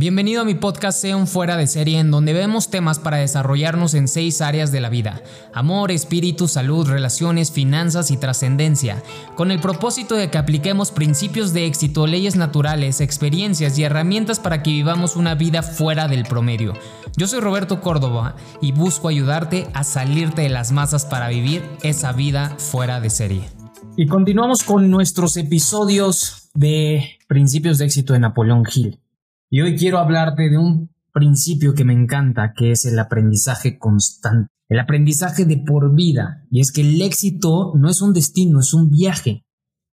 Bienvenido a mi podcast Sea fuera de serie en donde vemos temas para desarrollarnos en seis áreas de la vida. Amor, espíritu, salud, relaciones, finanzas y trascendencia. Con el propósito de que apliquemos principios de éxito, leyes naturales, experiencias y herramientas para que vivamos una vida fuera del promedio. Yo soy Roberto Córdoba y busco ayudarte a salirte de las masas para vivir esa vida fuera de serie. Y continuamos con nuestros episodios de principios de éxito de Napoleón Hill. Y hoy quiero hablarte de un principio que me encanta, que es el aprendizaje constante, el aprendizaje de por vida. Y es que el éxito no es un destino, es un viaje.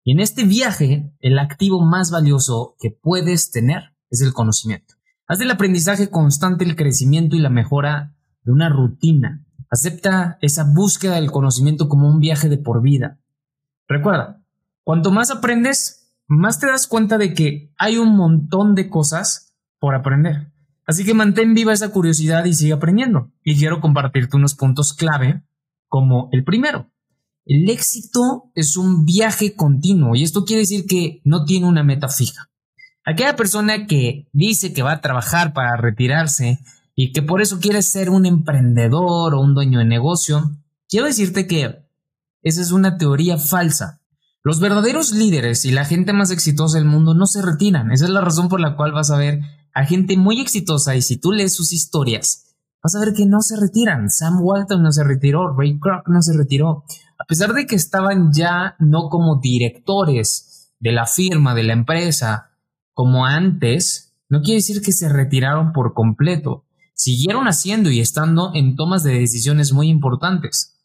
Y en este viaje, el activo más valioso que puedes tener es el conocimiento. Haz del aprendizaje constante el crecimiento y la mejora de una rutina. Acepta esa búsqueda del conocimiento como un viaje de por vida. Recuerda, cuanto más aprendes, más te das cuenta de que hay un montón de cosas por aprender. Así que mantén viva esa curiosidad y sigue aprendiendo. Y quiero compartirte unos puntos clave como el primero. El éxito es un viaje continuo y esto quiere decir que no tiene una meta fija. Aquella persona que dice que va a trabajar para retirarse y que por eso quiere ser un emprendedor o un dueño de negocio, quiero decirte que esa es una teoría falsa. Los verdaderos líderes y la gente más exitosa del mundo no se retiran. Esa es la razón por la cual vas a ver a gente muy exitosa y si tú lees sus historias, vas a ver que no se retiran. Sam Walton no se retiró, Ray Kroc no se retiró. A pesar de que estaban ya no como directores de la firma, de la empresa, como antes, no quiere decir que se retiraron por completo. Siguieron haciendo y estando en tomas de decisiones muy importantes.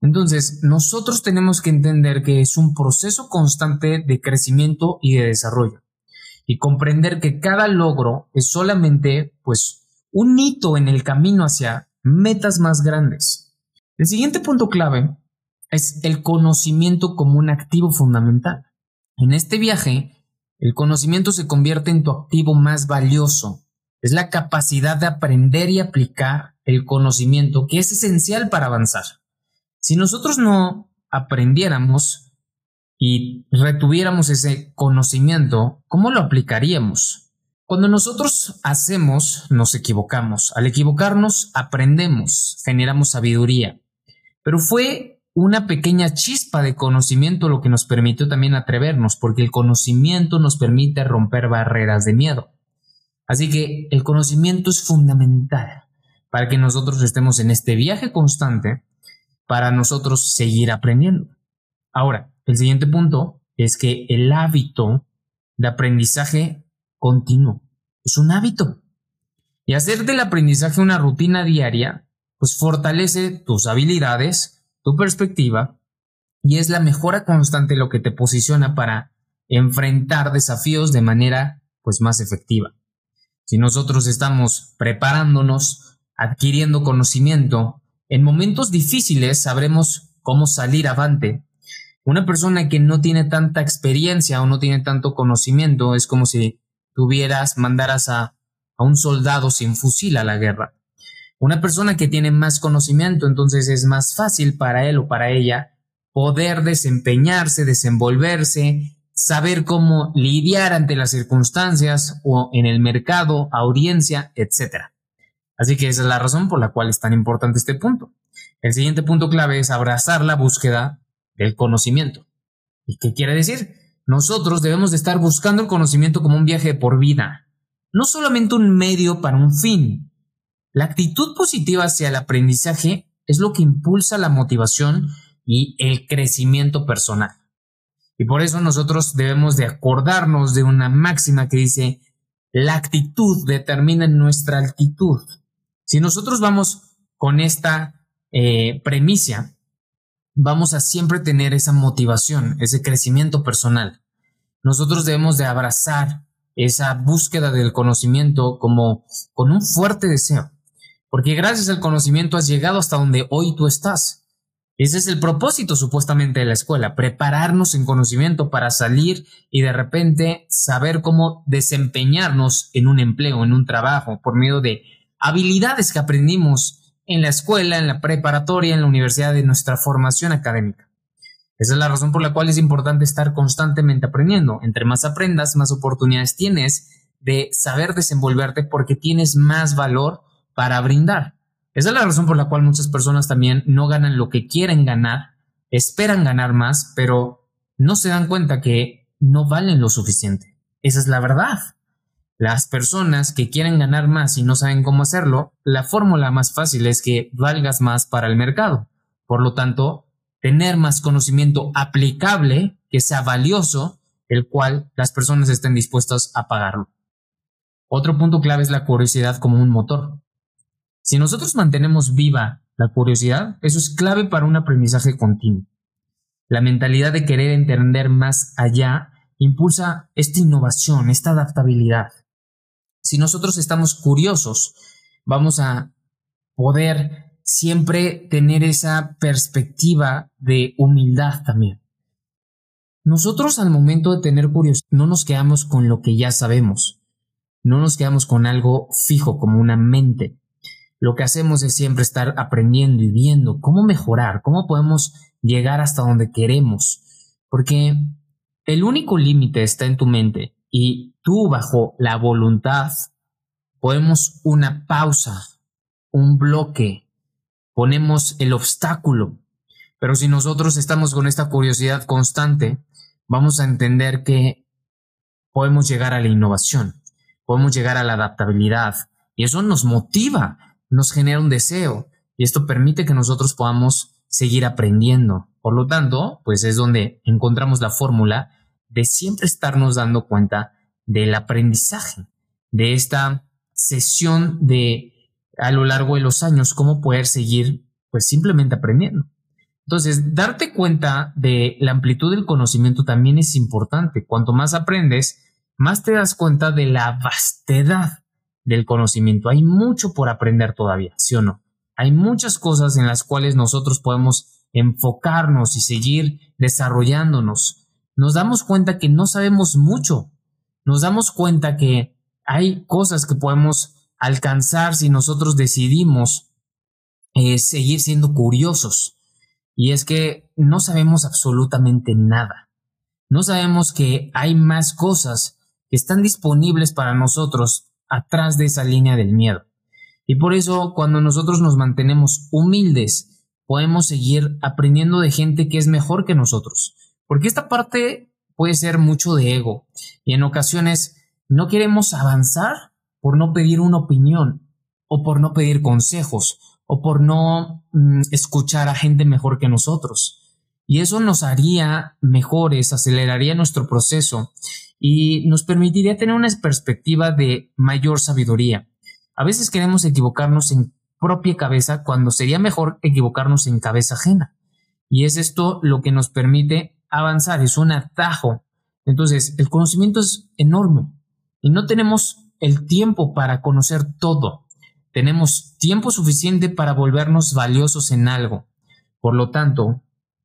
Entonces, nosotros tenemos que entender que es un proceso constante de crecimiento y de desarrollo y comprender que cada logro es solamente pues un hito en el camino hacia metas más grandes. El siguiente punto clave es el conocimiento como un activo fundamental. En este viaje, el conocimiento se convierte en tu activo más valioso. Es la capacidad de aprender y aplicar el conocimiento que es esencial para avanzar. Si nosotros no aprendiéramos y retuviéramos ese conocimiento, ¿cómo lo aplicaríamos? Cuando nosotros hacemos, nos equivocamos. Al equivocarnos, aprendemos, generamos sabiduría. Pero fue una pequeña chispa de conocimiento lo que nos permitió también atrevernos, porque el conocimiento nos permite romper barreras de miedo. Así que el conocimiento es fundamental para que nosotros estemos en este viaje constante para nosotros seguir aprendiendo. Ahora, el siguiente punto es que el hábito de aprendizaje continuo es un hábito. Y hacer del aprendizaje una rutina diaria, pues fortalece tus habilidades, tu perspectiva, y es la mejora constante lo que te posiciona para enfrentar desafíos de manera pues más efectiva. Si nosotros estamos preparándonos, adquiriendo conocimiento, en momentos difíciles sabremos cómo salir avante. Una persona que no tiene tanta experiencia o no tiene tanto conocimiento es como si tuvieras, mandaras a, a un soldado sin fusil a la guerra. Una persona que tiene más conocimiento, entonces es más fácil para él o para ella poder desempeñarse, desenvolverse, saber cómo lidiar ante las circunstancias o en el mercado, audiencia, etc. Así que esa es la razón por la cual es tan importante este punto. El siguiente punto clave es abrazar la búsqueda del conocimiento. ¿Y qué quiere decir? Nosotros debemos de estar buscando el conocimiento como un viaje por vida, no solamente un medio para un fin. La actitud positiva hacia el aprendizaje es lo que impulsa la motivación y el crecimiento personal. Y por eso nosotros debemos de acordarnos de una máxima que dice, la actitud determina nuestra altitud. Si nosotros vamos con esta eh, premisa, vamos a siempre tener esa motivación, ese crecimiento personal. Nosotros debemos de abrazar esa búsqueda del conocimiento como con un fuerte deseo, porque gracias al conocimiento has llegado hasta donde hoy tú estás. Ese es el propósito supuestamente de la escuela, prepararnos en conocimiento para salir y de repente saber cómo desempeñarnos en un empleo, en un trabajo, por medio de habilidades que aprendimos en la escuela, en la preparatoria, en la universidad, de nuestra formación académica. Esa es la razón por la cual es importante estar constantemente aprendiendo. Entre más aprendas, más oportunidades tienes de saber desenvolverte porque tienes más valor para brindar. Esa es la razón por la cual muchas personas también no ganan lo que quieren ganar, esperan ganar más, pero no se dan cuenta que no valen lo suficiente. Esa es la verdad. Las personas que quieren ganar más y no saben cómo hacerlo, la fórmula más fácil es que valgas más para el mercado. Por lo tanto, tener más conocimiento aplicable, que sea valioso, el cual las personas estén dispuestas a pagarlo. Otro punto clave es la curiosidad como un motor. Si nosotros mantenemos viva la curiosidad, eso es clave para un aprendizaje continuo. La mentalidad de querer entender más allá impulsa esta innovación, esta adaptabilidad. Si nosotros estamos curiosos, vamos a poder siempre tener esa perspectiva de humildad también. Nosotros al momento de tener curiosidad no nos quedamos con lo que ya sabemos, no nos quedamos con algo fijo como una mente. Lo que hacemos es siempre estar aprendiendo y viendo cómo mejorar, cómo podemos llegar hasta donde queremos, porque el único límite está en tu mente y tú bajo la voluntad ponemos una pausa, un bloque, ponemos el obstáculo. Pero si nosotros estamos con esta curiosidad constante, vamos a entender que podemos llegar a la innovación, podemos llegar a la adaptabilidad y eso nos motiva, nos genera un deseo y esto permite que nosotros podamos seguir aprendiendo. Por lo tanto, pues es donde encontramos la fórmula de siempre estarnos dando cuenta del aprendizaje, de esta sesión de a lo largo de los años, cómo poder seguir pues simplemente aprendiendo. Entonces, darte cuenta de la amplitud del conocimiento también es importante. Cuanto más aprendes, más te das cuenta de la vastedad del conocimiento. Hay mucho por aprender todavía, ¿sí o no? Hay muchas cosas en las cuales nosotros podemos enfocarnos y seguir desarrollándonos nos damos cuenta que no sabemos mucho. Nos damos cuenta que hay cosas que podemos alcanzar si nosotros decidimos eh, seguir siendo curiosos. Y es que no sabemos absolutamente nada. No sabemos que hay más cosas que están disponibles para nosotros atrás de esa línea del miedo. Y por eso cuando nosotros nos mantenemos humildes, podemos seguir aprendiendo de gente que es mejor que nosotros, porque esta parte puede ser mucho de ego y en ocasiones no queremos avanzar por no pedir una opinión o por no pedir consejos o por no mm, escuchar a gente mejor que nosotros. Y eso nos haría mejores, aceleraría nuestro proceso y nos permitiría tener una perspectiva de mayor sabiduría. A veces queremos equivocarnos en propia cabeza cuando sería mejor equivocarnos en cabeza ajena. Y es esto lo que nos permite avanzar, es un atajo. Entonces, el conocimiento es enorme y no tenemos el tiempo para conocer todo. Tenemos tiempo suficiente para volvernos valiosos en algo. Por lo tanto,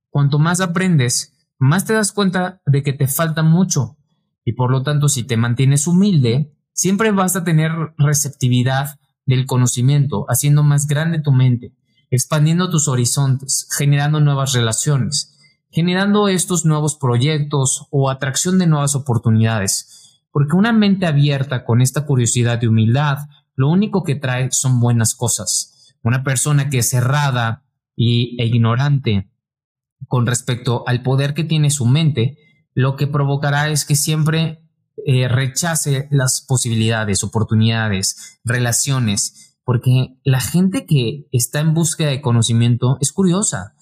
cuanto más aprendes, más te das cuenta de que te falta mucho. Y por lo tanto, si te mantienes humilde, siempre vas a tener receptividad del conocimiento, haciendo más grande tu mente, expandiendo tus horizontes, generando nuevas relaciones generando estos nuevos proyectos o atracción de nuevas oportunidades. Porque una mente abierta con esta curiosidad y humildad, lo único que trae son buenas cosas. Una persona que es cerrada y, e ignorante con respecto al poder que tiene su mente, lo que provocará es que siempre eh, rechace las posibilidades, oportunidades, relaciones, porque la gente que está en búsqueda de conocimiento es curiosa,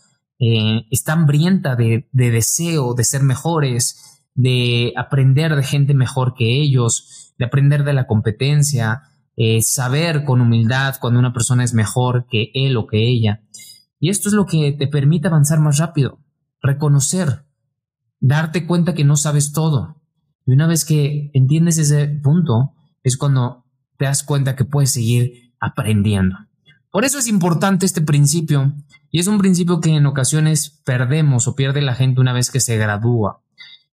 eh, está hambrienta de, deseo, de ser mejores, de aprender de gente mejor que ellos, de aprender de la competencia, eh, saber con humildad cuando una persona es mejor que él o que ella. Y esto es lo que te permite avanzar más rápido, reconocer, darte cuenta que no sabes todo. Y una vez que entiendes ese punto, es cuando te das cuenta que puedes seguir aprendiendo. Por eso es importante este principio y es un principio que en ocasiones perdemos o pierde la gente una vez que se gradúa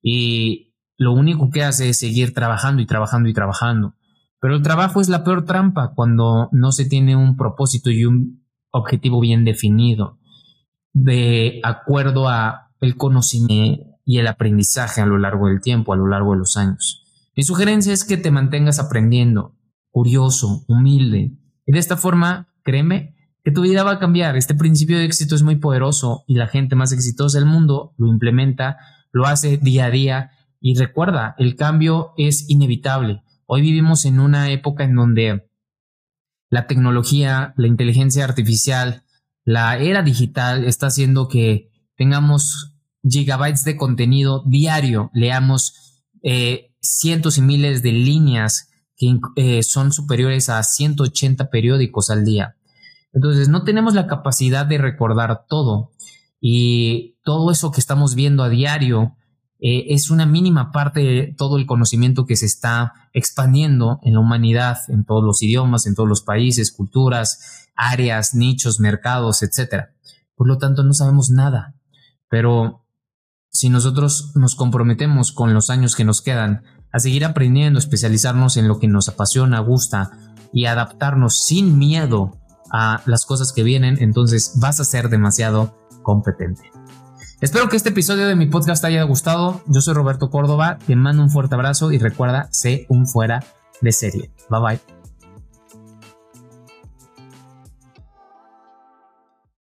y lo único que hace es seguir trabajando y trabajando y trabajando. Pero el trabajo es la peor trampa cuando no se tiene un propósito y un objetivo bien definido de acuerdo a el conocimiento y el aprendizaje a lo largo del tiempo, a lo largo de los años. Mi sugerencia es que te mantengas aprendiendo, curioso, humilde, y de esta forma, créeme, que tu vida va a cambiar. Este principio de éxito es muy poderoso y la gente más exitosa del mundo lo implementa, lo hace día a día y recuerda, el cambio es inevitable. Hoy vivimos en una época en donde la tecnología, la inteligencia artificial, la era digital está haciendo que tengamos gigabytes de contenido diario, leamos eh, cientos y miles de líneas que eh, son superiores a 180 periódicos al día. Entonces no tenemos la capacidad de recordar todo y todo eso que estamos viendo a diario eh, es una mínima parte de todo el conocimiento que se está expandiendo en la humanidad, en todos los idiomas, en todos los países, culturas, áreas, nichos, mercados, etc. Por lo tanto, no sabemos nada. Pero si nosotros nos comprometemos con los años que nos quedan a seguir aprendiendo, especializarnos en lo que nos apasiona, gusta y adaptarnos sin miedo a las cosas que vienen, entonces vas a ser demasiado competente. Espero que este episodio de mi podcast te haya gustado. Yo soy Roberto Córdoba, te mando un fuerte abrazo y recuerda, sé un fuera de serie. Bye bye.